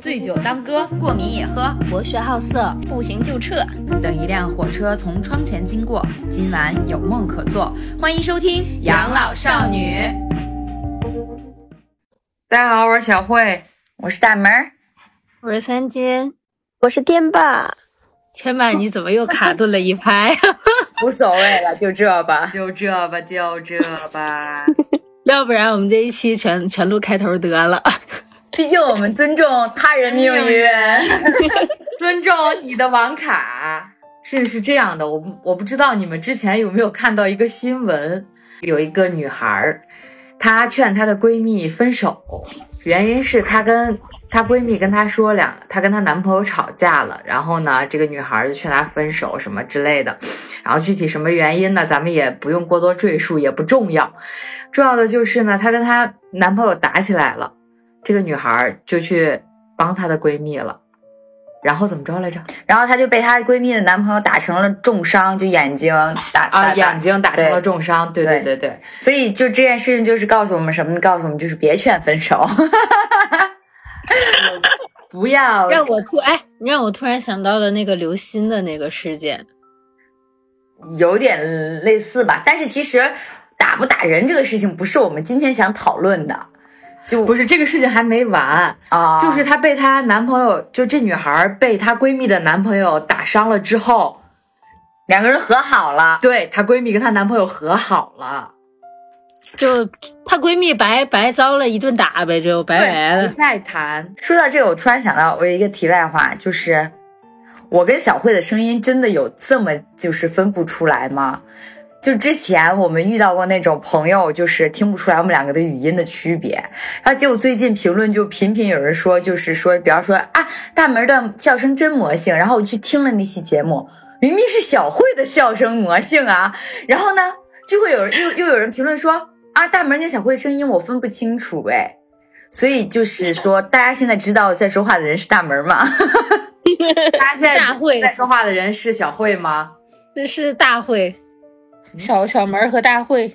醉酒当歌，过敏也喝，博学好色，不行就撤。等一辆火车从窗前经过，今晚有梦可做。欢迎收听《养老少女》。大家好，我是小慧，我是大门，我是三金，我是电霸。天霸，你怎么又卡顿了一拍？无所谓了，就这吧，就这吧，就这吧。要不然我们这一期全全录开头得了。毕竟我们尊重他人命运，尊重你的网卡。是是这样的，我我不知道你们之前有没有看到一个新闻，有一个女孩儿，她劝她的闺蜜分手，原因是她跟她闺蜜跟她说两，她跟她男朋友吵架了，然后呢，这个女孩就劝她分手什么之类的，然后具体什么原因呢，咱们也不用过多赘述，也不重要，重要的就是呢，她跟她男朋友打起来了。这个女孩就去帮她的闺蜜了，然后怎么着来着？然后她就被她闺蜜的男朋友打成了重伤，就眼睛打啊，眼睛打成了重伤。对对对对，所以就这件事情就是告诉我们什么？告诉我们就是别劝分手，不要 让我突哎，让我突然想到了那个刘鑫的那个事件，有点类似吧。但是其实打不打人这个事情不是我们今天想讨论的。就不是这个事情还没完啊，就是她被她男朋友，就这女孩被她闺蜜的男朋友打伤了之后，两个人和好了。对她闺蜜跟她男朋友和好了，就她闺蜜白白遭了一顿打呗，就白白了。再谈。说到这个，我突然想到，我有一个题外话，就是我跟小慧的声音真的有这么就是分不出来吗？就之前我们遇到过那种朋友，就是听不出来我们两个的语音的区别，然后结果最近评论就频频有人说，就是说，比方说啊，大门的笑声真魔性，然后我去听了那期节目，明明是小慧的笑声魔性啊，然后呢，就会有人又又有人评论说啊，大门跟小慧的声音我分不清楚哎，所以就是说，大家现在知道在说话的人是大门吗？大家现在在说话的人是小慧吗？这是大慧。小小门和大会，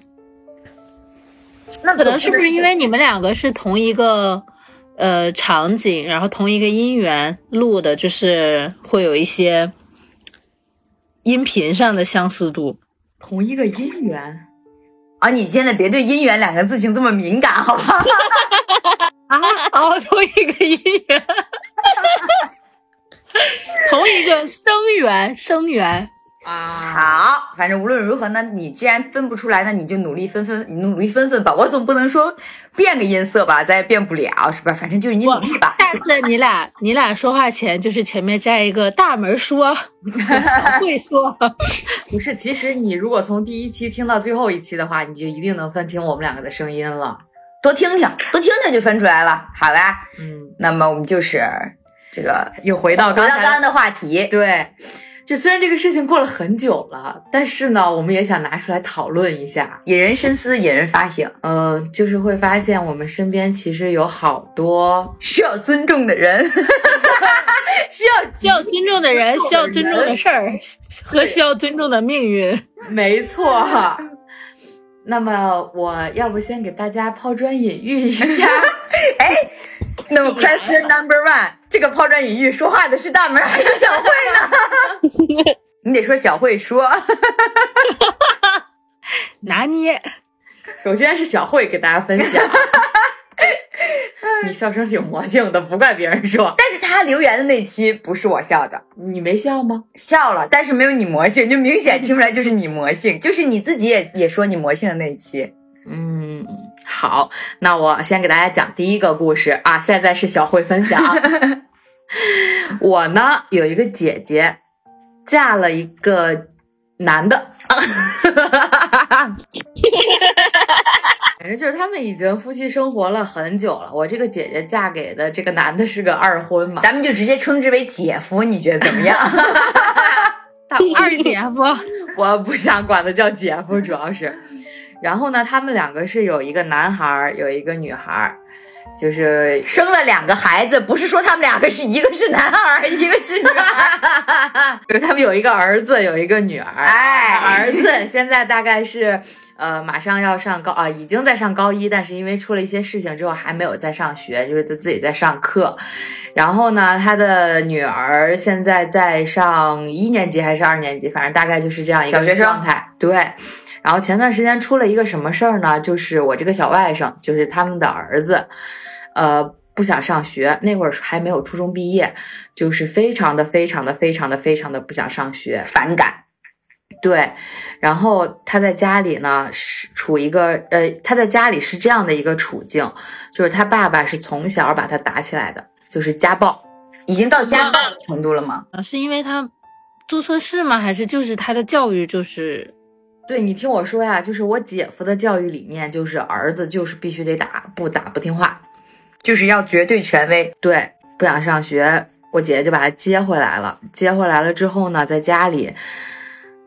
那可能是不是因为你们两个是同一个呃场景，然后同一个音源录的，就是会有一些音频上的相似度。同一个音源啊！你现在别对“音源”两个字情这么敏感，好吧？啊，哦，同一个音源，同一个声源，声源。啊，好，反正无论如何呢，你既然分不出来，那你就努力分分，你努力分分吧。我总不能说变个音色吧，咱也变不了，是吧？反正就是你努力吧。下次你俩你俩说话前，就是前面加一个大门说，小慧说，不是。其实你如果从第一期听到最后一期的话，你就一定能分清我们两个的声音了。多听听，多听听就分出来了，好吧？嗯，那么我们就是这个又回到回到刚刚的话题，对。就虽然这个事情过了很久了，但是呢，我们也想拿出来讨论一下，引人深思，引人发省。嗯，就是会发现我们身边其实有好多需要尊重的人，需要 需要尊重的人，需要尊重的事儿 和需要尊重的命运。没错。那么我要不先给大家抛砖引玉一下？哎，那么 question number one。这个抛砖引玉说话的是大门还是小慧呢？你得说小慧说，拿捏。首先是小慧给大家分享，你笑声挺魔性的，不怪别人说。但是他留言的那期不是我笑的，你没笑吗？笑了，但是没有你魔性，就明显听出来就是你魔性，就是你自己也也说你魔性的那一期。嗯。好，那我先给大家讲第一个故事啊。现在是小慧分享。我呢有一个姐姐，嫁了一个男的，反正就是他们已经夫妻生活了很久了。我这个姐姐嫁给的这个男的是个二婚嘛，咱们就直接称之为姐夫，你觉得怎么样？二姐夫，我不想管他叫姐夫，主要是。然后呢，他们两个是有一个男孩儿，有一个女孩儿。就是生了两个孩子，不是说他们两个是一个是男孩，一个是女孩。就是他们有一个儿子，有一个女儿。哎儿子现在大概是呃马上要上高啊，已经在上高一，但是因为出了一些事情之后还没有在上学，就是在自己在上课。然后呢，他的女儿现在在上一年级还是二年级，反正大概就是这样一个小学生状态。对。然后前段时间出了一个什么事儿呢？就是我这个小外甥，就是他们的儿子，呃，不想上学，那会儿还没有初中毕业，就是非常的、非常的、非常的、非常的不想上学。反感，对，然后他在家里呢是处一个呃，他在家里是这样的一个处境，就是他爸爸是从小把他打起来的，就是家暴。已经到家暴的程度了吗？啊，是因为他做错事吗？还是就是他的教育就是对你听我说呀，就是我姐夫的教育理念就是儿子就是必须得打，不打不听话。就是要绝对权威。对，不想上学，我姐姐就把他接回来了。接回来了之后呢，在家里，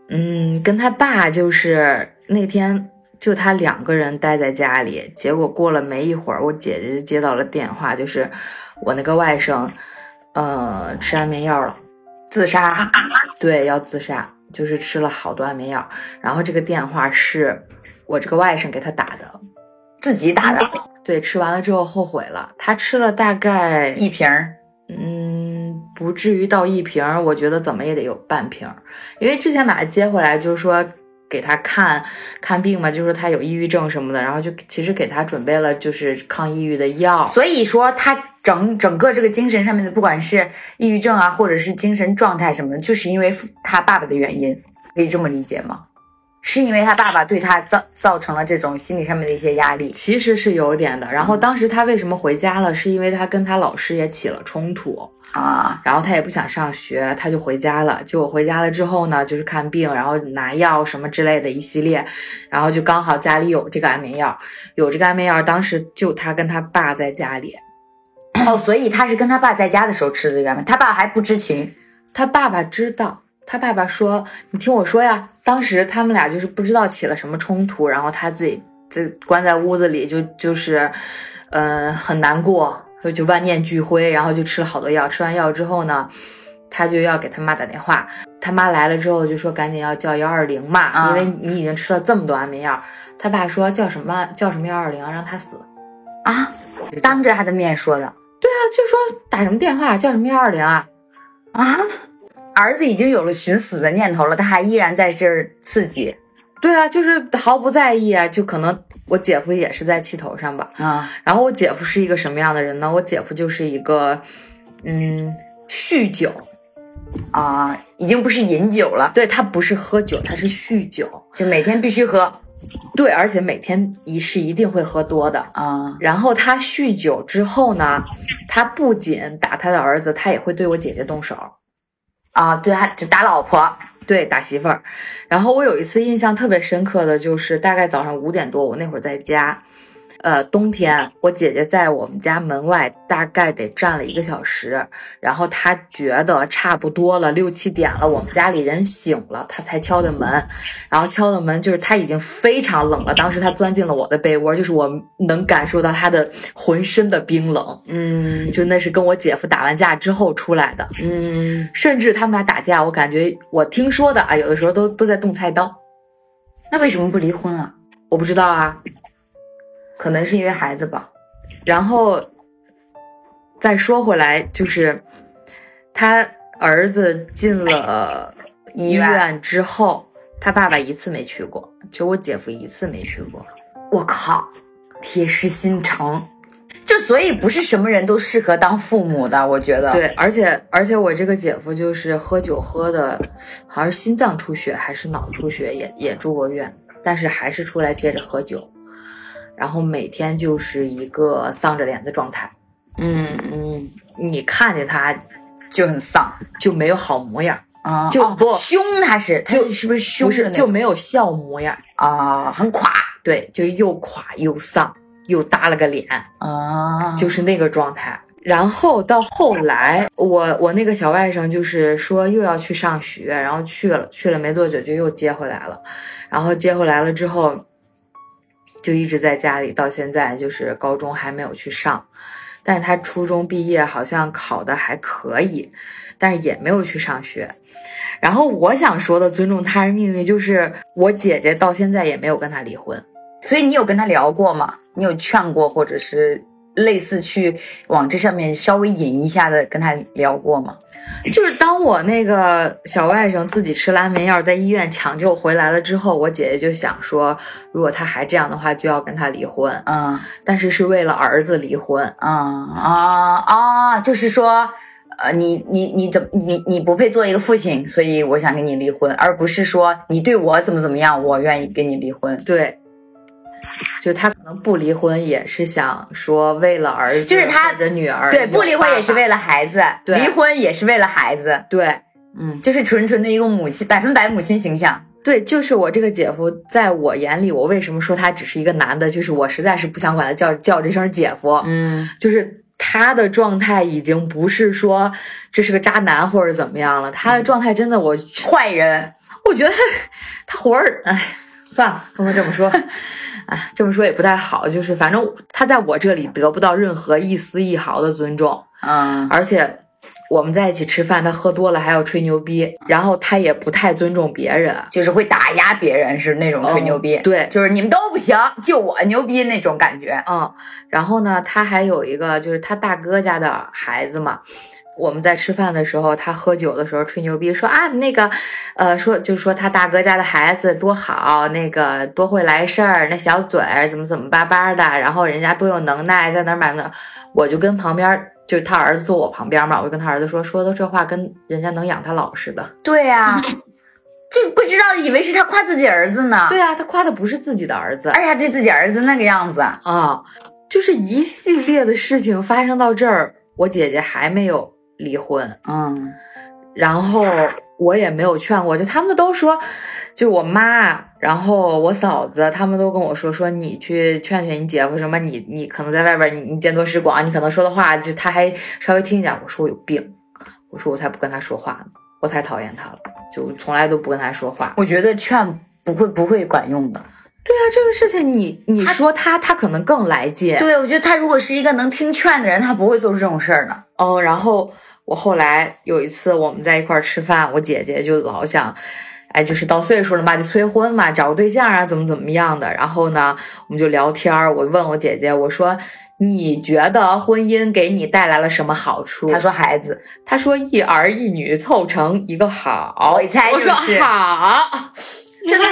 嗯，跟他爸就是那天就他两个人待在家里。结果过了没一会儿，我姐姐就接到了电话，就是我那个外甥，呃，吃安眠药了，自杀，对，要自杀，就是吃了好多安眠药。然后这个电话是我这个外甥给他打的。自己打的对，吃完了之后后悔了。他吃了大概一瓶儿，嗯，不至于到一瓶儿，我觉得怎么也得有半瓶儿，因为之前把他接回来，就是说给他看看病嘛，就说他有抑郁症什么的，然后就其实给他准备了就是抗抑郁的药。所以说他整整个这个精神上面的，不管是抑郁症啊，或者是精神状态什么的，就是因为父他爸爸的原因，可以这么理解吗？是因为他爸爸对他造造成了这种心理上面的一些压力。其实是有点的，然后当时他为什么回家了？是因为他跟他老师也起了冲突，啊，然后他也不想上学，他就回家了。结果回家了之后呢，就是看病，然后拿药什么之类的一系列，然后就刚好家里有这个安眠药，有这个安眠药，当时就他跟他爸在家里，哦，所以他是跟他爸在家的时候吃的这个安眠，他爸还不知情。他爸爸知道，他爸爸说：“你听我说呀。”当时他们俩就是不知道起了什么冲突，然后他自己这关在屋子里就就是，呃，很难过，就就万念俱灰，然后就吃了好多药。吃完药之后呢，他就要给他妈打电话，他妈来了之后就说赶紧要叫幺二零嘛，啊因为你已经吃了这么多安眠药。他爸说叫什么叫什么幺二零，让他死。啊，当着他的面说的对啊，就说打什么电话叫什么幺二零啊？啊，儿子已经有了寻死的念头了，他还依然在这儿刺激对啊，就是毫不在意啊，就可能我姐夫也是在气头上吧。啊，然后我姐夫是一个什么样的人呢？我姐夫就是一个，嗯，酗酒。啊，已经不是饮酒了，对他不是喝酒，他是酗酒。就每天必须喝对，而且每天一是一定会喝多的。啊然后他酗酒之后呢，他不仅打他的儿子，他也会对我姐姐动手。啊，对他就打老婆对，打媳妇儿。然后我有一次印象特别深刻的就是，大概早上五点多，我那会儿在家，呃，冬天，我姐姐在我们家门外大概得站了一个小时，然后她觉得差不多了，六七点了，我们家里人醒了，她才敲的门，然后敲的门就是她已经非常冷了，当时她钻进了我的被窝，就是我能感受到她的浑身的冰冷，嗯就那是跟我姐夫打完架之后出来的。嗯，甚至他们俩打架，我感觉我听说的啊，有的时候都都在动菜刀，那为什么不离婚啊？我不知道啊。可能是因为孩子吧。然后再说回来，就是他儿子进了医院院之后，他爸爸一次没去过，就我姐夫一次没去过。我靠，铁石心肠。就所以不是什么人都适合当父母的，我觉得。对，而且而且我这个姐夫就是喝酒喝的，好像是心脏出血还是脑出血，也也住过院，但是还是出来接着喝酒，然后每天就是一个丧着脸的状态。嗯嗯，你看见他就很丧就没有好模样，啊，哦就不凶，他是他就是是不是凶不是就没有笑模样，啊，很垮对，就又垮又丧，又耷了个脸，啊，就是那个状态。然后到后来，我我那个小外甥就是说又要去上学，然后去了，去了没多久就又接回来了，然后接回来了之后，就一直在家里，到现在就是高中还没有去上。但是他初中毕业好像考的还可以，但是也没有去上学。然后我想说的尊重他人命运，就是我姐姐到现在也没有跟他离婚。所以你有跟他聊过吗？你有劝过，或者是类似去往这上面稍微引一下的跟他聊过吗？就是当我那个小外甥自己吃了安眠药，在医院抢救回来了之后，我姐姐就想说，如果他还这样的话，就要跟他离婚。嗯但是是为了儿子离婚。嗯啊啊，就是说，呃，你你你怎么你你不配做一个父亲，所以我想跟你离婚，而不是说你对我怎么怎么样，我愿意跟你离婚。对，就他可能不离婚，也是想说为了儿子，就是他的女儿，对，不离婚也是为了了孩子，对离婚也是为了孩子，对。嗯，就是纯纯的一个母亲，百分百母亲形象。对，就是我这个姐夫，在我眼里，我为什么说他只是一个男的？就是我实在是不想管他叫叫这声姐夫，嗯就是他的状态已经不是说这是个渣男或者怎么样了，他的状态真的我，坏人，我觉得他他活儿，哎，算了，不能这么说，哎，这么说也不太好，就是反正他在我这里得不到任何一丝一毫的尊重，嗯而且。我们在一起吃饭，他喝多了还要吹牛逼，然后他也不太尊重别人，就是会打压别人，是那种吹牛逼。嗯对就是你们都不行，就我牛逼那种感觉。嗯，然后呢，他还有一个就是他大哥家的孩子嘛。我们在吃饭的时候，他喝酒的时候吹牛逼说啊，那个，呃，说就是说他大哥家的孩子多好，那个多会来事儿，那小嘴儿怎么怎么巴巴的，然后人家多有能耐，在哪儿买呢？我就跟旁边，就是他儿子坐我旁边嘛，我就跟他儿子说，说的这话跟人家能养他老似的。对呀、就不知道以为是他夸自己儿子呢。对啊，他夸的不是自己的儿子，而且还对自己儿子那个样子。啊，就是一系列的事情发生到这儿，我姐姐还没有离婚，嗯然后我也没有劝过，就他们都说，就我妈，然后我嫂子，他们都跟我说，说你去劝劝你姐夫什么，你你可能在外边你你见多识广，你可能说的话就他还稍微听一点。我说我有病，我说我才不跟他说话呢，我太讨厌他了，就从来都不跟他说话。我觉得劝不会不会管用的。对啊，这个事情你你说他他可能更来劲，对，我觉得他如果是一个能听劝的人，他不会做出这种事儿的。哦，然后我后来有一次我们在一块儿吃饭，我姐姐就老想，哎，就是到岁数了嘛，就催婚嘛，找个对象啊，怎么怎么样的。然后呢，我们就聊天儿，我问我姐姐，我说你觉得婚姻给你带来了什么好处？她说孩子，她说一儿一女凑成一个好。我说就是好。真的，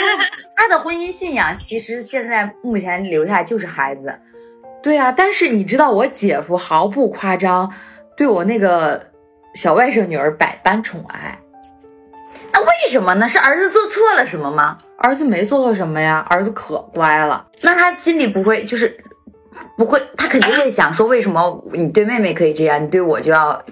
他的婚姻信仰其实现在目前留下就是孩子。对啊，但是你知道我姐夫毫不夸张，对我那个小外甥女儿百般宠爱。那为什么呢？是儿子做错了什么吗？儿子没做错什么呀，儿子可乖了。那他心里不会就是不会，他肯定会想说，为什么你对妹妹可以这样，你对我就要？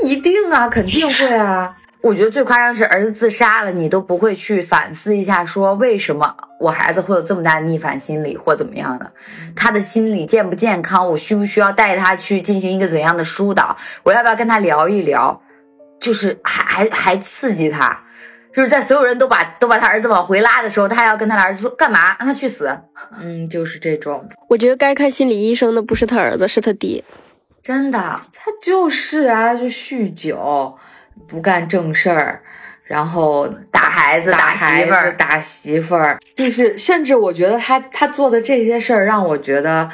一定啊，肯定会啊。我觉得最夸张是儿子自杀了，你都不会去反思一下，说为什么我孩子会有这么大的逆反心理或怎么样的？他的心理健不健康？我需不需要带他去进行一个怎样的疏导？我要不要跟他聊一聊？就是还还还刺激他，就是在所有人都把都把他儿子往回拉的时候，他还要跟他的儿子说干嘛？让他去死！嗯，就是这种，我觉得该看心理医生的不是他儿子，是他爹。真的，他就是啊，就酗酒，不干正事儿，然后打孩子、打媳妇儿，打媳妇儿，就是甚至我觉得他他做的这些事儿让我觉得。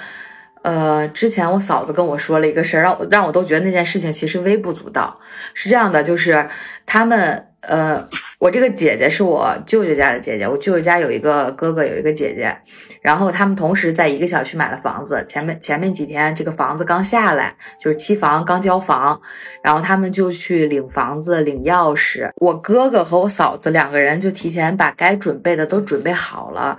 呃，之前我嫂子跟我说了一个事儿，让我让我都觉得那件事情其实微不足道。是这样的，就是他们呃，我这个姐姐是我舅舅家的姐姐，我舅舅家有一个哥哥，有一个姐姐，然后他们同时在一个小区买了房子。前面前面几天这个房子刚下来，就是期房刚交房，然后他们就去领房子、领钥匙。我哥哥和我嫂子两个人就提前把该准备的都准备好了。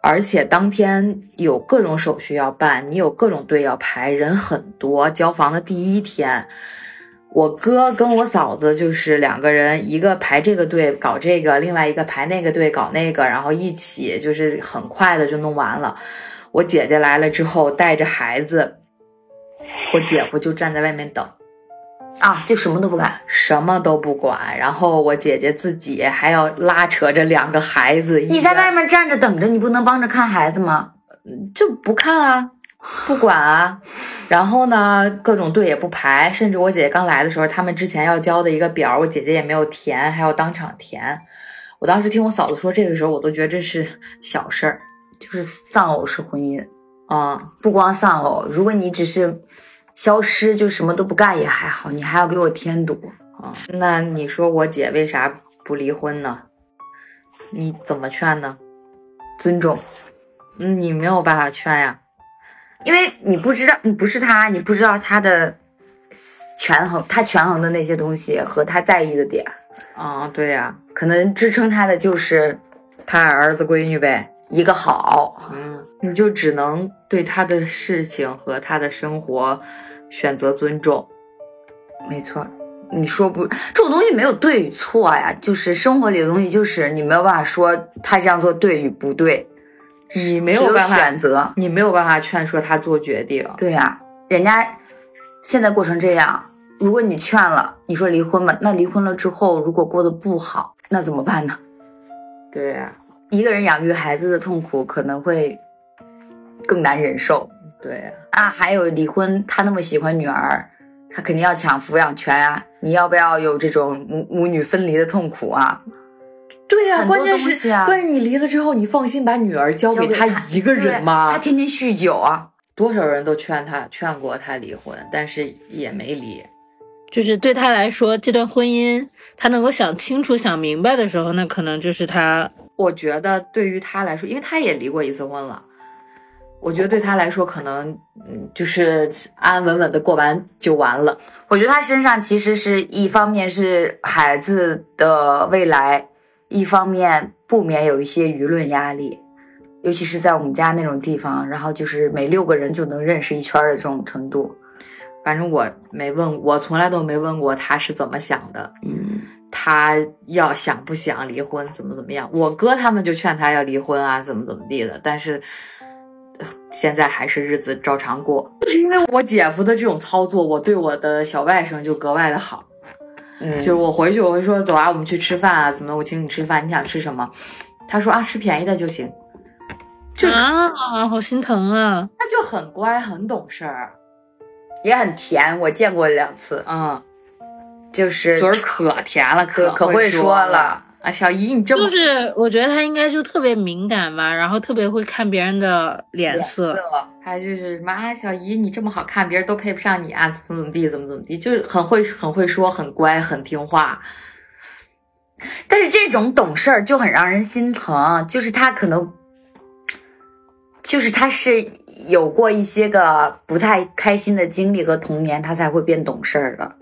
而且当天有各种手续要办，你有各种队要排，人很多。交房的第一天，我哥跟我嫂子就是两个人，一个排这个队搞这个，另外一个排那个队搞那个，然后一起就是很快的就弄完了。我姐姐来了之后，带着孩子，我姐夫就站在外面等。啊，就什么都不干。什么都不管，然后我姐姐自己还要拉扯着两个孩子。你在外面站着等着，你不能帮着看孩子吗？就不看啊，不管啊。然后呢，各种队也不排，甚至我姐姐刚来的时候，他们之前要交的一个表，我姐姐也没有填，还要当场填。我当时听我嫂子说这个时候，我都觉得这是小事儿。就是丧偶式婚姻，啊、不光丧偶，如果你只是消失，就什么都不干也还好，你还要给我添堵。啊，那你说我姐为啥不离婚呢？你怎么劝呢？尊重，你没有办法劝呀。因为你不知道，你不是他，你不知道他的权衡，他权衡的那些东西和他在意的点，啊，对呀，可能支撑他的就是他儿子闺女呗。一个好。嗯，你就只能对他的事情和他的生活选择尊重。没错，你说不，这种东西没有对与错呀，就是生活里的东西，就是你没有办法说他这样做对与不对，你没有有办法选择。你没有办法劝说他做决定。对呀、人家现在过成这样，如果你劝了，你说离婚吧，那离婚了之后，如果过得不好，那怎么办呢？对呀，一个人养育孩子的痛苦可能会更难忍受对呀，啊。还有离婚，他那么喜欢女儿，他肯定要抢抚养权啊。你要不要有这种母母女分离的痛苦啊？对呀，关键是啊关键你离了之后，你放心把女儿交给他一个人吗他吗？天天酗酒啊，多少人都劝他劝过他离婚，但是也没离。就是对他来说，这段婚姻他能够想清楚、想明白的时候，那可能就是他我觉得对于他来说，因为他也离过一次婚了，我觉得对他来说，可能嗯，就是安安稳稳的过完就完了。我觉得他身上其实是一方面是孩子的未来，一方面不免有一些舆论压力，尤其是在我们家那种地方，然后就是每六个人就能认识一圈儿的这种程度。反正我没问，我从来都没问过他是怎么想的，嗯，他要想不想离婚，怎么怎么样。我哥他们就劝他要离婚啊，怎么怎么地的，但是。呃现在还是日子照常过，就是因为我姐夫的这种操作，我对我的小外甥就格外的好。嗯就是我回去我会说走啊，我们去吃饭啊，怎么的？我请你吃饭，你想吃什么？他说啊，吃便宜的就行。就啊，好心疼啊！他就很乖，很懂事儿，也很甜，我见过两次，嗯，就是嘴儿可甜了，可可会会说了了啊。小姨，你这么就是我觉得他应该就特别敏感吧，然后特别会看别人的脸色。还就是什么啊，小姨你这么好看，别人都配不上你啊，怎么怎么地，怎么怎么地，就是很会很会说，很乖，很听话。但是这种懂事儿就很让人心疼，就是他可能，就是他是有过一些个不太开心的经历和童年，他才会变懂事儿的。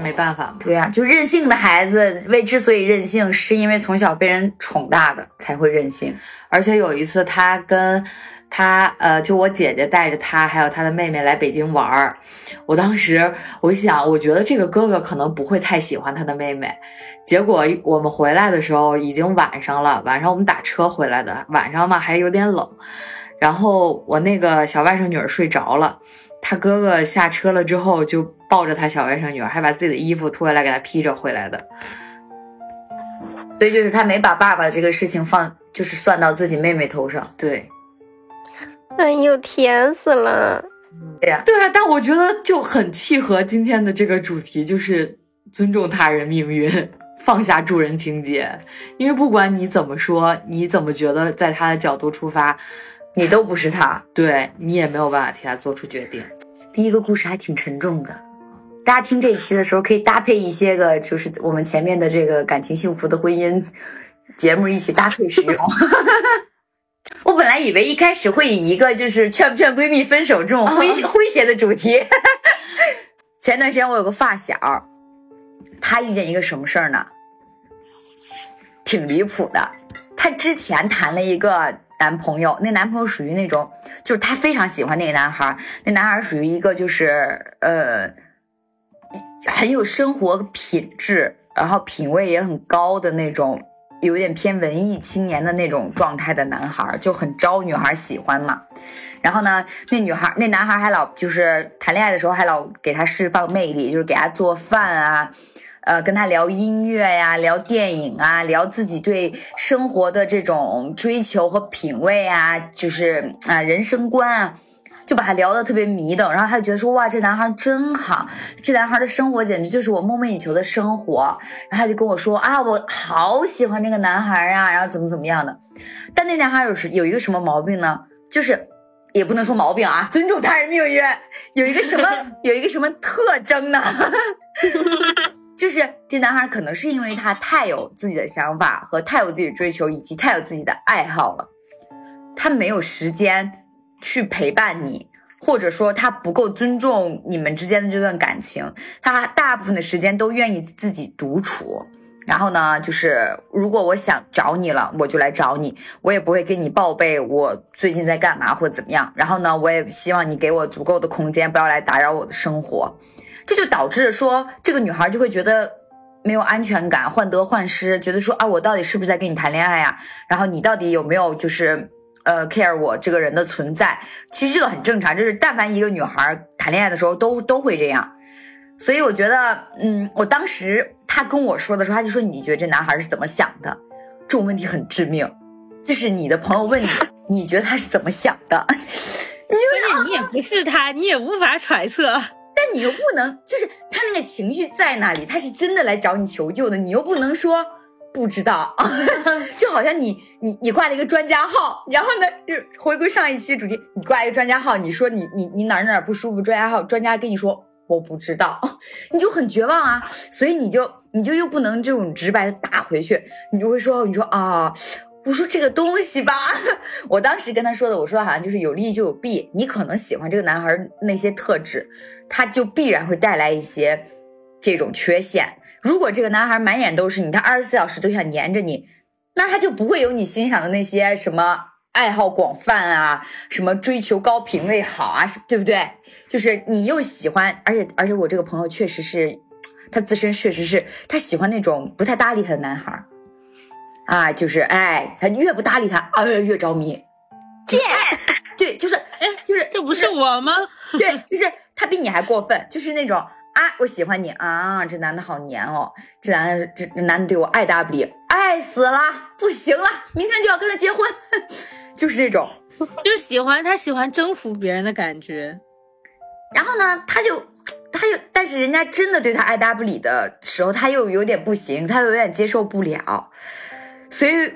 没办法嘛，对呀、就任性的孩子为之所以任性，是因为从小被人宠大的才会任性。而且有一次，他跟他呃，就我姐姐带着他还有他的妹妹来北京玩儿。我当时我一想，我觉得这个哥哥可能不会太喜欢他的妹妹。结果我们回来的时候已经晚上了，晚上我们打车回来的，晚上嘛还有点冷。然后我那个小外甥女儿睡着了，他哥哥下车了之后就抱着他小外甥女儿，还把自己的衣服脱下来给她披着回来的。所以就是他没把爸爸这个事情放，就是算到自己妹妹头上。对，哎呦，甜死了！对呀、对啊，但我觉得就很契合今天的这个主题，就是尊重他人命运，放下助人情节。因为不管你怎么说，你怎么觉得，在他的角度出发，你都不是他。对你也没有办法替他做出决定。第一个故事还挺沉重的，大家听这一期的时候可以搭配一些个，就是我们前面的这个感情幸福的婚姻节目一起搭配使用。我本来以为一开始会以一个就是劝不劝闺蜜分手这种诙 诙谐的主题。前段时间我有个发小，他遇见一个什么事儿呢？挺离谱的。他之前谈了一个男朋友，那男朋友属于那种，就是她非常喜欢那个男孩，那男孩属于一个就是呃很有生活品质，然后品味也很高的那种，有点偏文艺青年的那种状态的男孩，就很招女孩喜欢嘛。然后呢，那女孩那男孩还老就是谈恋爱的时候还老给他释放魅力，就是给他做饭啊，呃，跟他聊音乐呀，聊电影啊，聊自己对生活的这种追求和品味啊，就是啊、人生观啊。就把他聊得特别迷瞪，然后他就觉得说哇，这男孩真好，这男孩的生活简直就是我梦寐以求的生活。然后他就跟我说啊，我好喜欢这个男孩啊，然后怎么怎么样的。但那男孩有时有一个什么毛病呢？就是也不能说毛病啊，尊重他人命运，有一个什么有一个什么特征呢？就是这男孩可能是因为他太有自己的想法和太有自己的追求，以及太有自己的爱好了，他没有时间去陪伴你，或者说他不够尊重你们之间的这段感情，他大部分的时间都愿意自己独处。然后呢，就是如果我想找你了，我就来找你，我也不会跟你报备我最近在干嘛或怎么样。然后呢，我也希望你给我足够的空间，不要来打扰我的生活。这就导致说，这个女孩就会觉得没有安全感，患得患失，觉得说啊，我到底是不是在跟你谈恋爱呀？然后你到底有没有就是呃 care 我这个人的存在？其实这个很正常，就是但凡一个女孩谈恋爱的时候都都会这样。所以我觉得，嗯，我当时他跟我说的时候，他就说你觉得这男孩是怎么想的？这种问题很致命，就是你的朋友问你，你觉得他是怎么想的？因为你也不是他，你也无法揣测。你又不能，就是他那个情绪在那里，他是真的来找你求救的，你又不能说不知道，就好像你你你挂了一个专家号，然后呢，就回归上一期主题，你挂一个专家号，你说你你你哪哪不舒服，专家号专家跟你说我不知道，你就很绝望啊，所以你就你就又不能这种直白的打回去，你就会说你说啊。我说这个东西吧，我当时跟他说的，我说好像就是有利就有弊，你可能喜欢这个男孩那些特质，他就必然会带来一些这种缺陷。如果这个男孩满眼都是你，他二十四小时都想黏着你，那他就不会有你欣赏的那些什么爱好广泛啊，什么追求高品位好啊，对不对？就是你又喜欢，而且而且我这个朋友确实是，他自身确实是他喜欢那种不太搭理他的男孩。啊，就是哎，他越不搭理他，哎，越着迷。贱，对，就是哎，就是这不是我吗？对，就是他比你还过分，就是那种啊，我喜欢你啊，这男的好黏哦，这男的这这男的对我爱答不理，爱死了，不行了，明天就要跟他结婚，就是这种。就喜欢他喜欢征服别人的感觉。然后呢，他就他又，但是人家真的对他爱答不理的时候，他又有点不行，他又有点接受不了，所以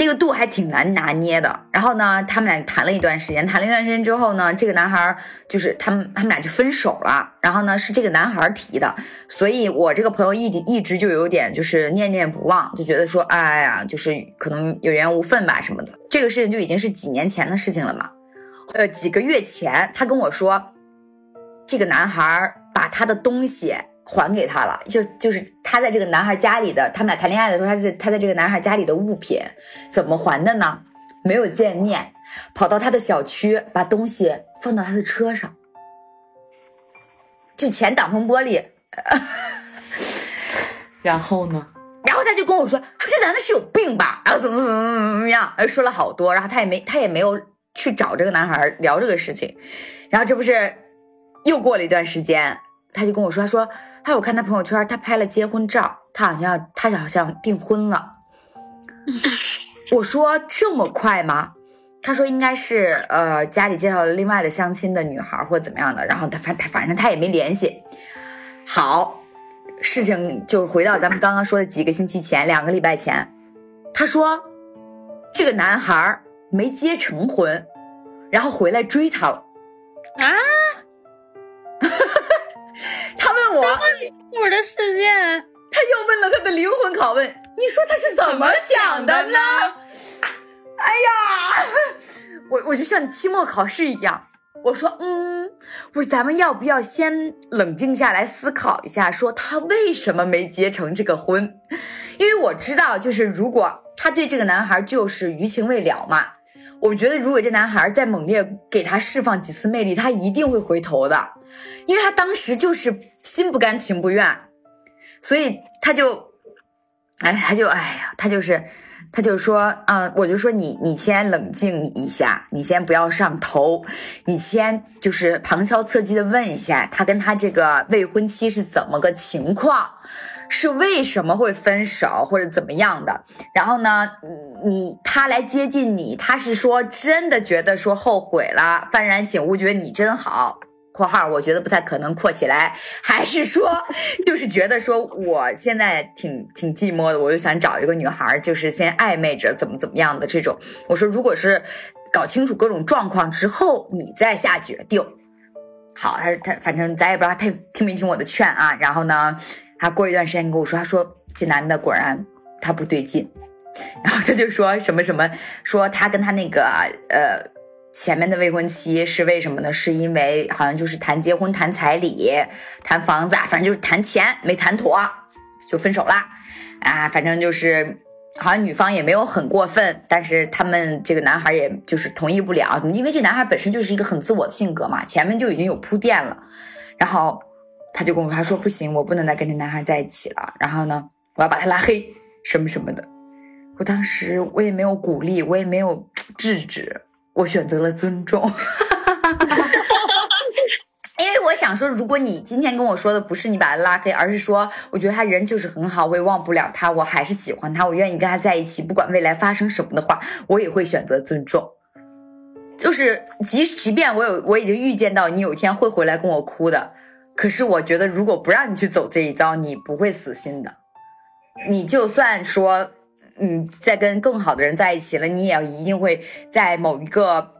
那个度还挺难拿捏的。然后呢，他们俩谈了一段时间，谈了一段时间之后呢，这个男孩就是他们他们俩就分手了。然后呢，是这个男孩提的，所以我这个朋友一一直就有点就是念念不忘，就觉得说，哎呀，就是可能有缘无分吧什么的。这个事情就已经是几年前的事情了嘛。呃，几个月前，他跟我说，这个男孩把他的东西还给他了，就就是他在这个男孩家里的，他们俩谈恋爱的时候，他在他在这个男孩家里的物品怎么还的呢？没有见面，跑到他的小区，把东西放到他的车上，就前挡风玻璃。然后呢？然后他就跟我说，这男的是有病吧？然后怎么怎么怎么怎么样？呃说了好多，然后他也没他也没有去找这个男孩聊这个事情。然后这不是又过了一段时间，他就跟我说，他说，他我看他朋友圈，他拍了结婚照，他好像他好像订婚了。我说这么快吗？他说应该是呃家里介绍了另外的相亲的女孩或者怎么样的，然后他反反正他也没联系。好，事情就回到咱们刚刚说的几个星期前，两个礼拜前，他说这个男孩没结成婚，然后回来追他了。啊，我的世界，他又问了他的灵魂拷问，你说他是怎么想的呢？哎呀，我我就像期末考试一样，我说，嗯，我说咱们要不要先冷静下来思考一下，说他为什么没结成这个婚？因为我知道，就是如果他对这个男孩就是余情未了嘛，我觉得如果这男孩再猛烈给他释放几次魅力，他一定会回头的，因为他当时就是心不甘情不愿，所以他就，哎，他就，哎呀，他就是。他就说，啊、我就说你，你先冷静一下，你先不要上头，你先就是旁敲侧击的问一下他跟他这个未婚妻是怎么个情况，是为什么会分手或者怎么样的。然后呢，你他来接近你，他是说真的觉得说后悔了，幡然醒悟，觉得你真好。括号我觉得不太可能扩起来，还是说就是觉得说我现在挺挺寂寞的，我就想找一个女孩，就是先暧昧着怎么怎么样的这种。我说如果是搞清楚各种状况之后，你再下决定。好，他他反正咱也不知道他听没听我的劝啊。然后呢，他过一段时间跟我说，他说这男的果然他不对劲，然后他就说什么什么，说他跟他那个呃。前面的未婚妻是为什么呢？是因为好像就是谈结婚、谈彩礼、谈房子，反正就是谈钱没谈妥，就分手啦。啊，反正就是好像女方也没有很过分，但是他们这个男孩也就是同意不了，因为这男孩本身就是一个很自我的性格嘛，前面就已经有铺垫了。然后他就跟我他说不行，我不能再跟这男孩在一起了。然后呢，我要把他拉黑什么什么的。我当时我也没有鼓励，我也没有制止。我选择了尊重，因为我想说，如果你今天跟我说的不是你把他拉黑，而是说我觉得他人就是很好，我也忘不了他，我还是喜欢他，我愿意跟他在一起，不管未来发生什么的话，我也会选择尊重。就是即即便我有我已经预见到你有一天会回来跟我哭的，可是我觉得如果不让你去走这一遭，你不会死心的。你就算说。嗯，在跟更好的人在一起了，你也要一定会在某一个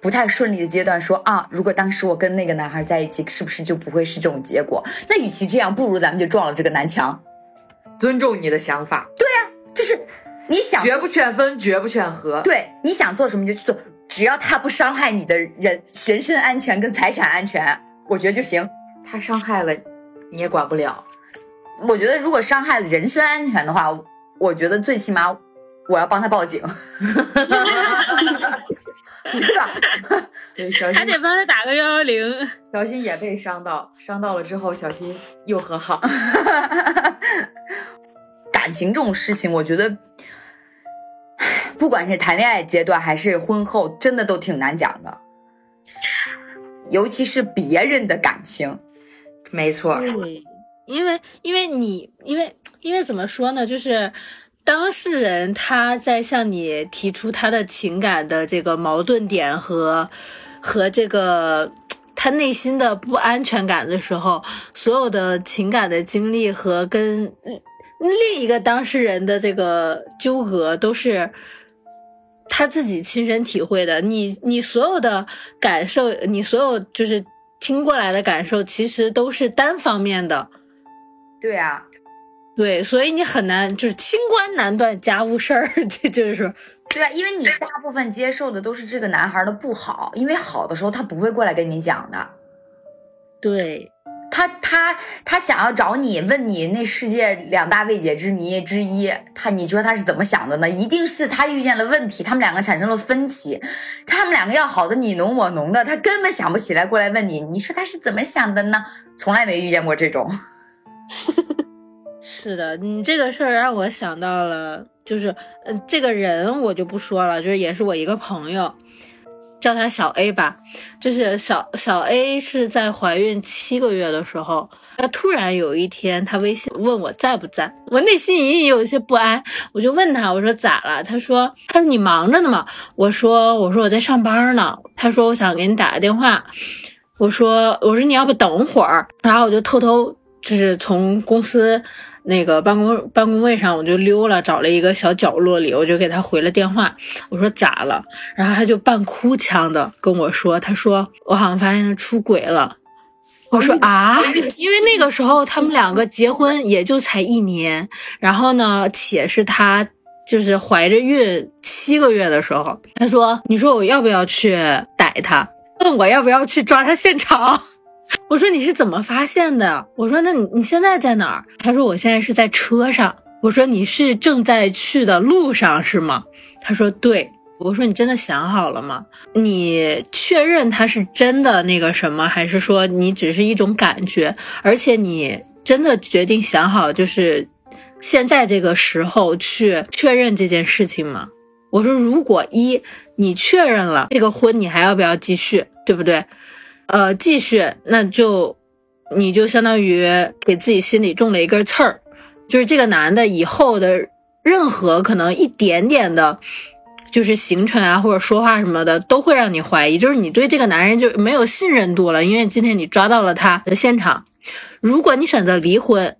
不太顺利的阶段说啊，如果当时我跟那个男孩在一起，是不是就不会是这种结果？那与其这样，不如咱们就撞了这个南墙。尊重你的想法。对呀，就是你想绝不劝分，绝不劝和。对，你想做什么就去做，只要他不伤害你的人人身安全跟财产安全，我觉得就行。他伤害了，你也管不了。我觉得如果伤害了人身安全的话。我觉得最起码我要帮他报警，对吧？对，小心还得帮他打个幺幺零。小心也被伤到，伤到了之后，小心又和好。感情这种事情，我觉得，不管是谈恋爱阶段还是婚后，真的都挺难讲的，尤其是别人的感情。没错，对，因为因为你因为。因为怎么说呢，就是当事人他在向你提出他的情感的这个矛盾点和和这个他内心的不安全感的时候，所有的情感的经历和跟另一个当事人的这个纠葛，都是他自己亲身体会的。你你所有的感受，你所有就是听过来的感受，其实都是单方面的。对啊。对，所以你很难，就是清官难断家务事儿，这就是，对啊，因为你大部分接受的都是这个男孩的不好，因为好的时候他不会过来跟你讲的。对，他他他想要找你问你那世界两大未解之谜之一，他你说他是怎么想的呢？一定是他遇见了问题，他们两个产生了分歧，他们两个要好的你侬我侬的，他根本想不起来过来问你，你说他是怎么想的呢？从来没遇见过这种。是的，你这个事儿让我想到了，就是，呃，这个人我就不说了，就是也是我一个朋友，叫他小 A 吧，就是小小 A 是在怀孕七个月的时候，他突然有一天，他微信问我在不在，我内心隐隐有一些不安，我就问他，我说咋了？他说，他说你忙着呢吗？我说，我说我在上班呢。他说我想给你打个电话，我说，我说你要不等会儿，然后我就偷偷就是从公司。那个办公办公位上，我就溜了，找了一个小角落里，我就给他回了电话。我说咋了？然后他就半哭腔的跟我说：“他说我好像发现他出轨了。”我说啊，因为那个时候他们两个结婚也就才一年，然后呢，且是他就是怀着孕七个月的时候，他说：“你说我要不要去逮他？问我要不要去抓他现场？”我说你是怎么发现的？我说那你你现在在哪儿？他说我现在是在车上。我说你是正在去的路上是吗？他说对。我说你真的想好了吗？你确认他是真的那个什么，还是说你只是一种感觉？而且你真的决定想好，就是现在这个时候去确认这件事情吗？我说如果一你确认了这个婚，你还要不要继续？对不对？呃，继续，那就你就相当于给自己心里种了一根刺儿，就是这个男的以后的任何可能一点点的，就是行程啊或者说话什么的，都会让你怀疑，就是你对这个男人就没有信任度了，因为今天你抓到了他的现场。如果你选择离婚，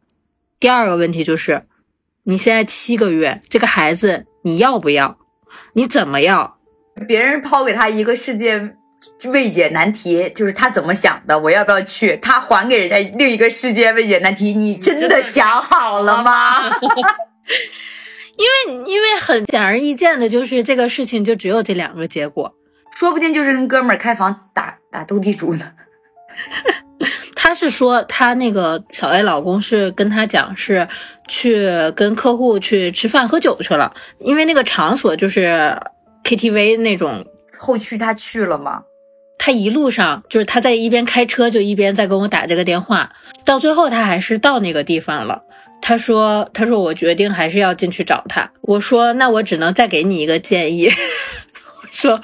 第二个问题就是，你现在七个月，这个孩子你要不要？你怎么要？别人抛给他一个世界未解难题，就是他怎么想的，我要不要去？他还给人家另一个世界未解难题，你真的想好了吗？因为因为很显而易见的就是这个事情就只有这两个结果。说不定就是跟哥们儿开房打打斗地主呢。他是说他那个小 A 老公是跟他讲是去跟客户去吃饭喝酒去了，因为那个场所就是 KTV 那种。后续他去了吗？他一路上就是他在一边开车就一边在跟我打这个电话，到最后他还是到那个地方了。他说：“他说我决定还是要进去找他。”我说：“那我只能再给你一个建议，我说，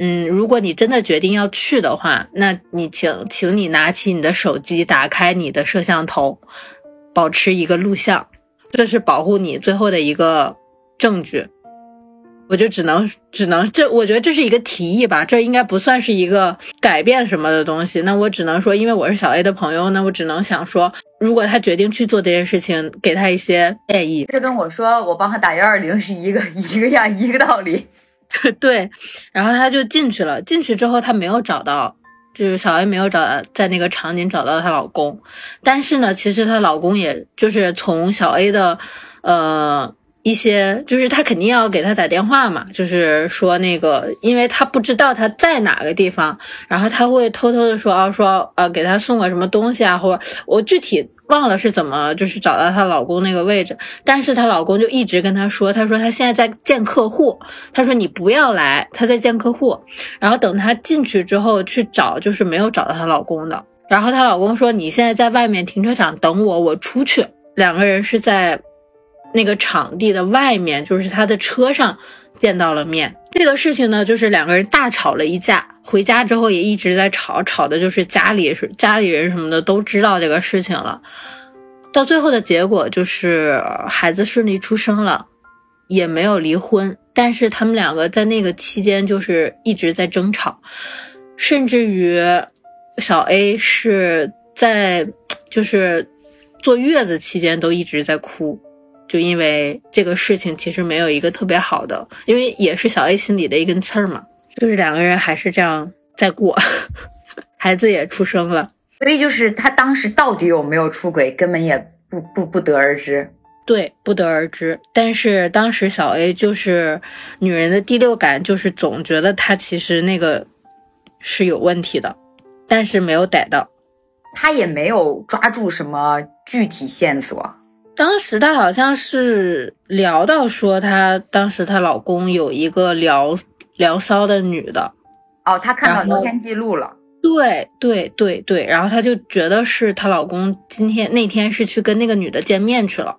嗯，如果你真的决定要去的话，那你请请你拿起你的手机，打开你的摄像头，保持一个录像，这是保护你最后的一个证据。”我就只能只能这，我觉得这是一个提议吧，这应该不算是一个改变什么的东西。那我只能说，因为我是小 A 的朋友，那我只能想说，如果他决定去做这件事情，给他一些建议。这跟我说我帮他打幺二零是一个 一个样一个道理。对，然后他就进去了，进去之后他没有找到，就是小 A 没有找到在那个场景找到她老公，但是呢，其实她老公也就是从小 A 的，呃。一些就是他肯定要给他打电话嘛，就是说那个，因为他不知道他在哪个地方，然后他会偷偷的说啊，说呃给他送个什么东西啊，或者我具体忘了是怎么就是找到她老公那个位置，但是她老公就一直跟她说，他说她现在在见客户，她说你不要来，她在见客户，然后等她进去之后去找，就是没有找到她老公的，然后她老公说你现在在外面停车场等我，我出去，两个人是在。那个场地的外面，就是他的车上见到了面。这个事情呢，就是两个人大吵了一架，回家之后也一直在吵，吵的就是家里是家里人什么的都知道这个事情了。到最后的结果就是孩子顺利出生了，也没有离婚，但是他们两个在那个期间就是一直在争吵，甚至于小 A 是在就是坐月子期间都一直在哭。就因为这个事情，其实没有一个特别好的，因为也是小 A 心里的一根刺儿嘛。就是两个人还是这样在过，孩子也出生了，所以就是他当时到底有没有出轨，根本也不不不得而知。对，不得而知。但是当时小 A 就是女人的第六感，就是总觉得他其实那个是有问题的，但是没有逮到，他也没有抓住什么具体线索。当时她好像是聊到说，她当时她老公有一个聊聊骚的女的，哦，她看到聊天记录了，对对对对，然后她就觉得是她老公今天那天是去跟那个女的见面去了。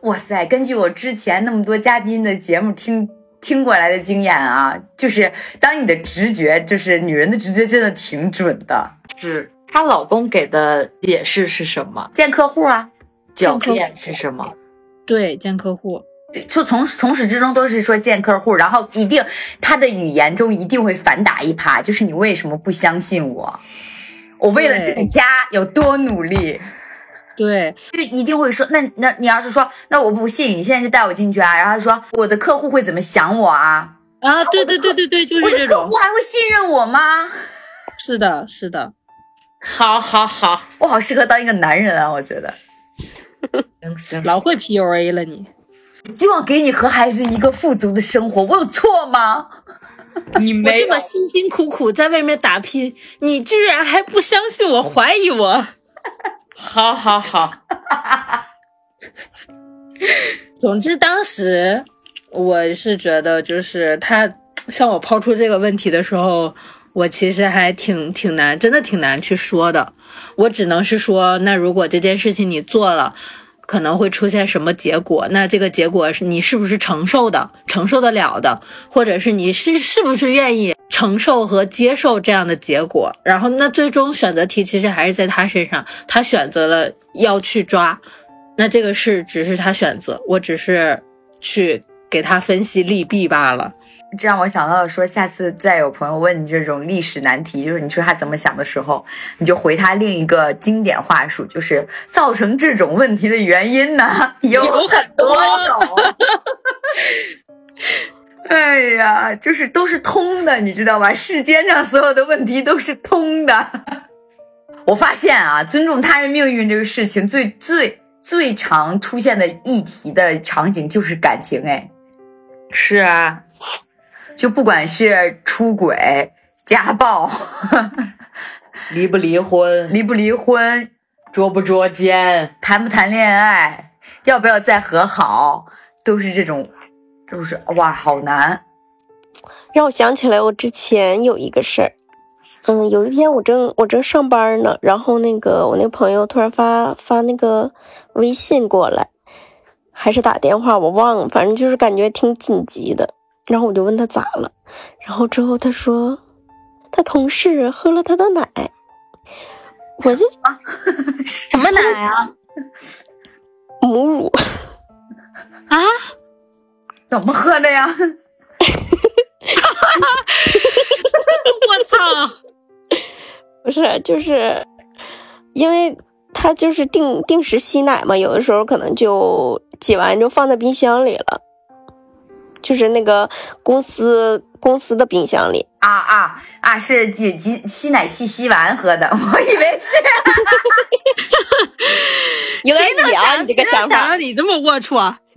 哇塞，根据我之前那么多嘉宾的节目听听过来的经验啊，就是当你的直觉，就是女人的直觉真的挺准的。是她老公给的解释是什么？见客户啊。狡辩是什么？对，见客户，就从从始至终都是说见客户，然后一定他的语言中一定会反打一耙，就是你为什么不相信我？我为了这个家有多努力？对，就一定会说，那那你要是说，那我不信，你现在就带我进去啊？然后说我的客户会怎么想我啊？啊，对对对对对，就是这种。我的客户还会信任我吗？是的，是的。好，好，好，我好适合当一个男人啊，我觉得。老会 PUA 了你，希望给你和孩子一个富足的生活，我有错吗？你没这么辛辛苦苦在外面打拼，你居然还不相信我，怀疑我？好好好，总之当时我是觉得，就是他向我抛出这个问题的时候。我其实还挺挺难，真的挺难去说的。我只能是说，那如果这件事情你做了，可能会出现什么结果？那这个结果是你是不是承受的、承受得了的，或者是你是是不是愿意承受和接受这样的结果？然后，那最终选择题其实还是在他身上，他选择了要去抓，那这个事只是他选择，我只是去给他分析利弊罢了。这让我想到了说，下次再有朋友问你这种历史难题，就是你说他怎么想的时候，你就回他另一个经典话术，就是造成这种问题的原因呢有很多种。哎呀，就是都是通的，你知道吧？世间上所有的问题都是通的。我发现啊，尊重他人命运这个事情最最最常出现的议题的场景就是感情，哎，是啊，就不管是出轨、家暴、离不离婚，离不离婚、捉不捉奸，谈不谈恋爱、要不要再和好，都是这种，都是哇，好难。让我想起来，我之前有一个事儿，嗯，有一天我正我正上班呢，然后那个我那个朋友突然发发那个微信过来，还是打电话，我忘了，反正就是感觉挺紧急的。然后我就问他咋了，然后之后他说他同事喝了他的奶，我就 什么奶啊？母乳啊？怎么喝的呀？我操！不是，就是因为他就是定定时吸奶嘛，有的时候可能就挤完就放在冰箱里了，就是那个公司公司的冰箱里。啊啊啊！是挤挤吸奶器吸完喝的，我以为是。有点野啊，你这个想法，想让你这么龌龊啊！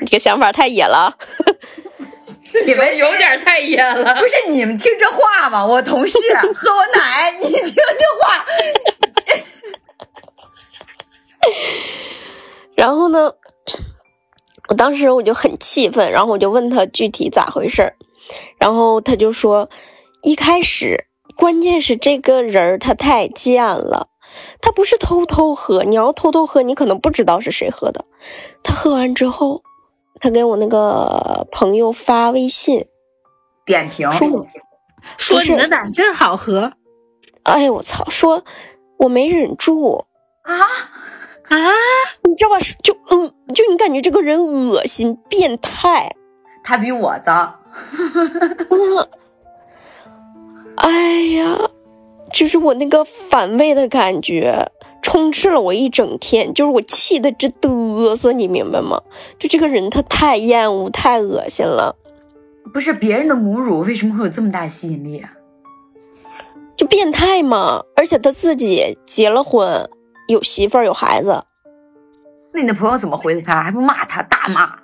你这个想法太野了。你们有点太野了。不是你们听这话吗？我同事喝我奶，你听这话。然后呢，我当时我就很气愤，然后我就问他具体咋回事儿，然后他就说，一开始关键是这个人儿他太贱了，他不是偷偷喝，你要偷偷喝，你可能不知道是谁喝的，他喝完之后。他给我那个朋友发微信，点评说说你的奶真好喝。哎我操！说我没忍住啊啊！你知道吧？就恶，就你感觉这个人恶心、变态。他比我脏。嗯。哎呀，就是我那个反胃的感觉。充斥了我一整天，就是我气的直嘚瑟，你明白吗？就这个人他太厌恶、太恶心了。不是别人的母乳为什么会有这么大吸引力啊？就变态嘛！而且他自己结了婚，有媳妇儿有孩子。那你的朋友怎么回的他？还不骂他，大骂？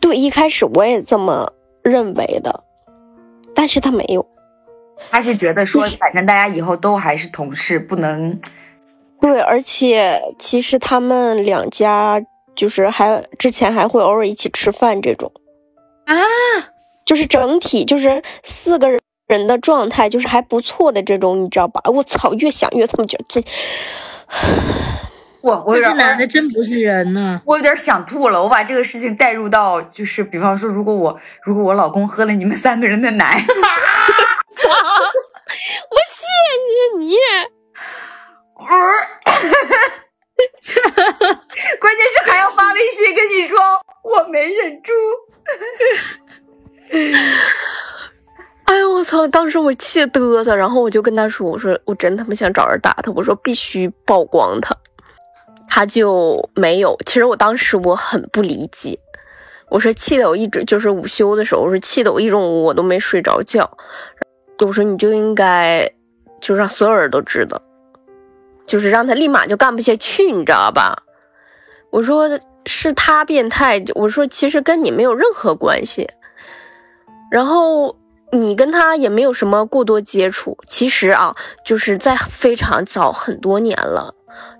对，一开始我也这么认为的，但是他没有，他是觉得说，反正大家以后都还是同事，不能。对，而且其实他们两家就是还之前还会偶尔一起吃饭这种，啊，就是整体就是四个人的状态就是还不错的这种，你知道吧？我操，越想越这么觉得这，我我这男的真不是人呢，我有点想吐了。我把这个事情带入到就是，比方说，如果我如果我老公喝了你们三个人的奶，操，我谢谢你。关键是还要发微信跟你说我没忍住。他！当时我气嘚瑟，然后我就跟他说：“我说我真他妈想找人打他，我说必须曝光他。”他就没有。其实我当时我很不理解，我说气得我一直就是午休的时候，我说气得我一中午我都没睡着觉。我说你就应该就让所有人都知道。就是让他立马就干不下去，你知道吧？我说是他变态，我说其实跟你没有任何关系。然后你跟他也没有什么过多接触。其实啊，就是在非常早很多年了，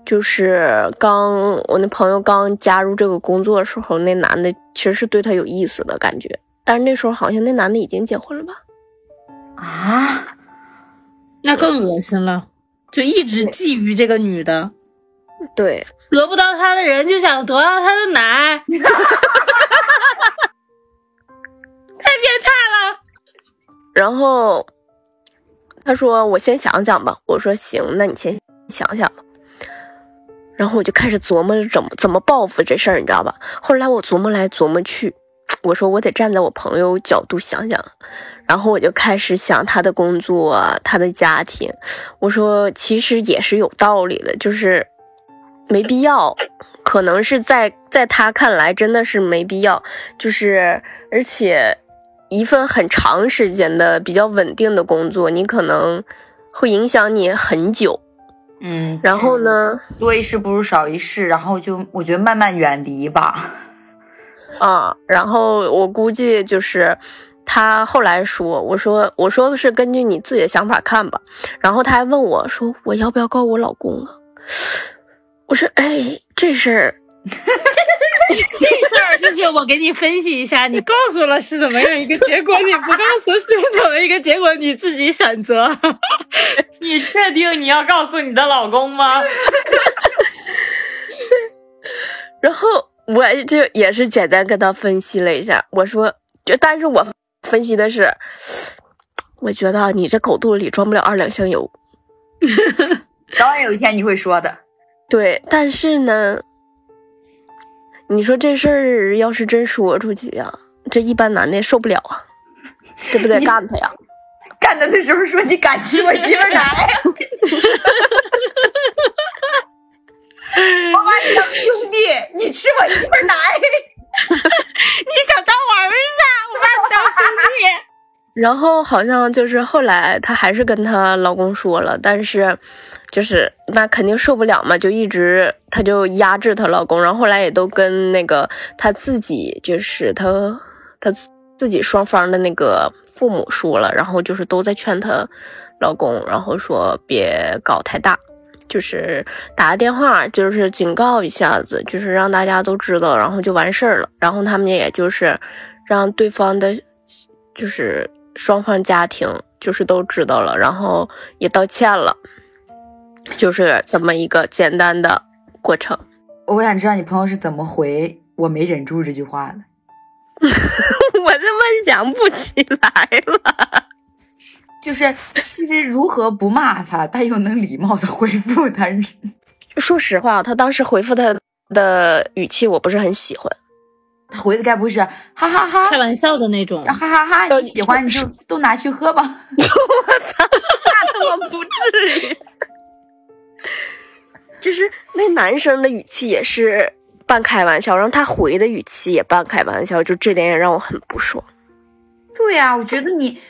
就是刚我那朋友刚加入这个工作的时候，那男的其实是对他有意思的感觉，但是那时候好像那男的已经结婚了吧？啊，那更恶心了。就一直觊觎这个女的，对，得不到她的人就想得到她的奶，太变态了。然后他说：“我先想想吧。”我说：“行，那你先想想。”然后我就开始琢磨怎么怎么报复这事儿，你知道吧？后来我琢磨来琢磨去，我说我得站在我朋友角度想想，然后我就开始想他的工作、他的家庭。我说其实也是有道理的，就是没必要，可能是在在他看来真的是没必要，就是而且一份很长时间的比较稳定的工作，你可能会影响你很久。嗯，然后呢？多一事不如少一事，然后就我觉得慢慢远离吧。啊，然后我估计就是他后来说，我说我说的是根据你自己的想法看吧。然后他还问我说我要不要告我老公啊？我说哎，这事儿这事儿就是我给你分析一下，你告诉了是怎么样一个结果，你不告诉是怎么一个结果，你自己选择。你确定你要告诉你的老公吗？然后我就也是简单跟他分析了一下，我说就但是我分析的是，我觉得你这狗肚里装不了二两香油。早晚有一天你会说的。对，但是呢，你说这事儿要是真说出去呀，这一般男的受不了啊，对不对？干他呀！干他的时候说你敢吃我媳妇奶，我把你当兄弟，你吃我媳妇奶，你想当我儿子，我把你当兄弟。然后好像就是后来她还是跟她老公说了，但是就是那肯定受不了嘛，就一直她就压制她老公，然后后来也都跟那个她自己，就是她她自己双方的那个父母说了，然后就是都在劝她老公，然后说别搞太大，就是打个电话，就是警告一下子，就是让大家都知道，然后就完事儿了。然后他们也就是让对方的，就是双方家庭就是都知道了，然后也道歉了，就是这么一个简单的过程。我想知道你朋友是怎么回“我没忍住”这句话的。我他妈想不起来了。就是就是如何不骂他，但又能礼貌的回复他。说实话，他当时回复他的语气我不是很喜欢。他回的该不会是哈哈哈开玩笑的那种？哈哈哈！你喜欢你就都拿去喝吧。我操，那他妈不至于。就是那男生的语气也是半开玩笑，然后他回的语气也半开玩笑，就这点也让我很不爽。对呀、我觉得你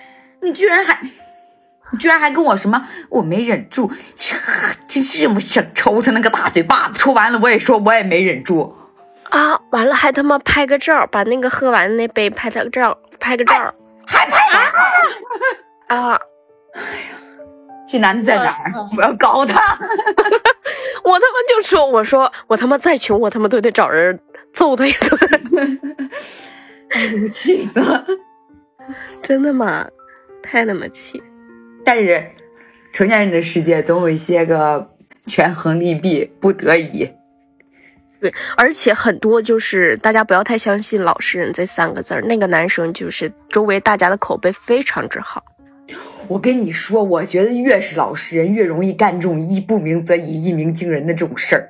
你居然还你居然还跟我什么我没忍住，切真是我想抽他那个大嘴巴子。抽完了我也说我也没忍住。啊！完了，还他妈拍个照，把那个喝完的那杯拍个照，拍个照还拍啊？啊！这男的在哪儿？我要搞他！我他妈就说，我说我他妈再穷，我他妈都得找人揍他一顿。哎呦，气死了！真的吗？太他妈气！但是成年人的世界总有一些个权衡利弊，不得已。对，而且很多就是大家不要太相信“老实人”这三个字儿。那个男生就是周围大家的口碑非常之好。我跟你说，我觉得越是老实人，越容易干这种一不鸣则已，一鸣惊人的这种事儿。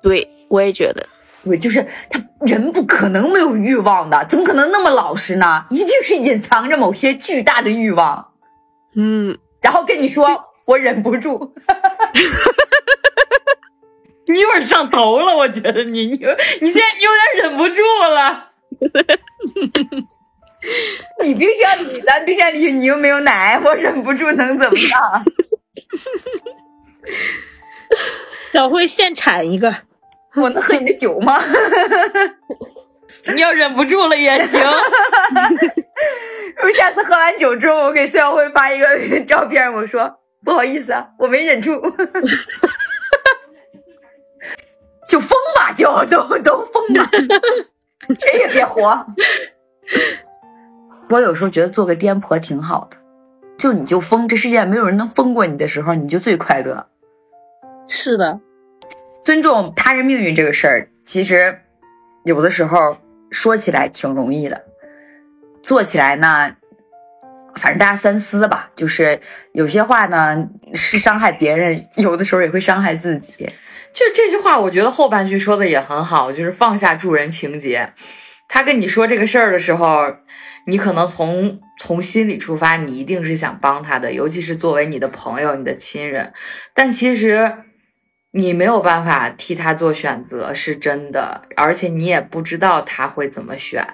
对，我也觉得。对，就是他人不可能没有欲望的，怎么可能那么老实呢？一定是隐藏着某些巨大的欲望。嗯，然后跟你说，我忍不住。你有点上头了，我觉得你你你现在你有点忍不住了。你冰箱里，咱冰箱里你又没有奶，我忍不住能怎么样？小慧现产一个，我能喝你的酒吗？你要忍不住了也行。我下次喝完酒之后，我给孙小慧发一个照片，我说不好意思啊，我没忍住，就疯吧，就都都疯吧，谁也别活。我有时候觉得做个颠婆挺好的，就你就疯，这世界没有人能疯过你的时候，你就最快乐。是的，尊重他人命运这个事儿，其实有的时候说起来挺容易的，做起来呢，反正大家三思吧。就是有些话呢是伤害别人，有的时候也会伤害自己。就这句话，我觉得后半句说的也很好，就是放下助人情节。他跟你说这个事儿的时候，你可能从从心里出发，你一定是想帮他的，尤其是作为你的朋友、你的亲人。但其实你没有办法替他做选择，是真的，而且你也不知道他会怎么选。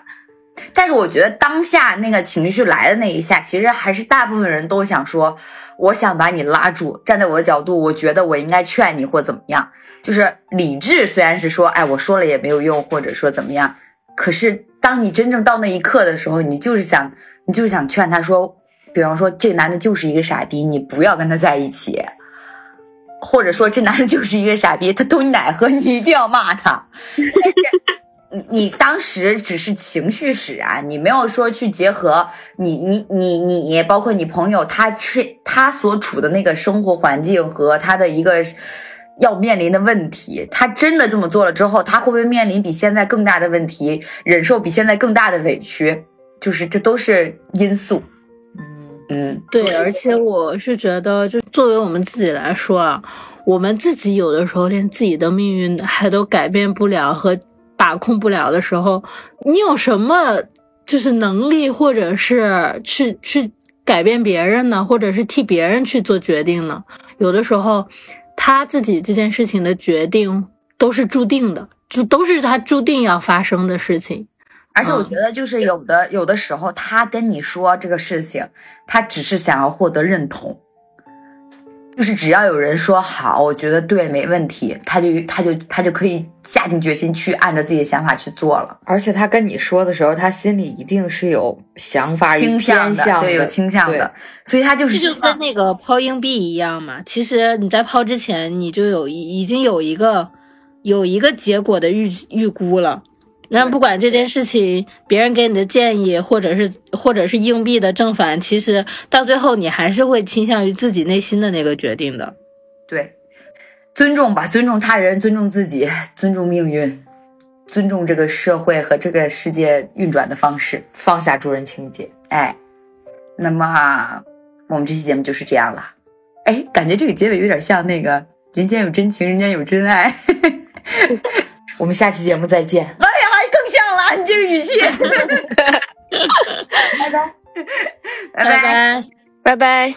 但是我觉得当下那个情绪来的那一下，其实还是大部分人都想说，我想把你拉住，站在我的角度，我觉得我应该劝你或怎么样。就是理智虽然是说，哎，我说了也没有用，或者说怎么样，可是当你真正到那一刻的时候，你就是想，你就是想劝他说，比方说这男的就是一个傻逼，你不要跟他在一起，或者说这男的就是一个傻逼，他偷你奶喝，你一定要骂他。但是你当时只是情绪使然，你没有说去结合你你你你，包括你朋友，他是他所处的那个生活环境和他的一个要面临的问题。他真的这么做了之后，他会不会面临比现在更大的问题，忍受比现在更大的委屈？就是这都是因素。嗯嗯对，而且我是觉得，就作为我们自己来说啊，我们自己有的时候连自己的命运还都改变不了和把控不了的时候，你有什么就是能力，或者是去去改变别人呢，或者是替别人去做决定呢？有的时候，他自己这件事情的决定都是注定的，就都是他注定要发生的事情。而且我觉得，就是有的有的时候，他跟你说这个事情，他只是想要获得认同，就是只要有人说好，我觉得对，没问题，他就他就他就可以下定决心去按照自己的想法去做了。而且他跟你说的时候，他心里一定是有想法、倾向的，对，有倾向的，所以他就是这就跟那个抛硬币一样嘛。其实你在抛之前，你就有已经有一个有一个结果的预预估了。那不管这件事情，别人给你的建议，或者是或者是硬币的正反，其实到最后你还是会倾向于自己内心的那个决定的。对，尊重吧，尊重他人，尊重自己，尊重命运，尊重这个社会和这个世界运转的方式，放下助人情节。哎，那么我们这期节目就是这样了。哎，感觉这个结尾有点像那个“人间有真情，人间有真爱”。我们下期节目再见。哎呀，更像了，你这个语气。拜拜，拜拜，拜拜。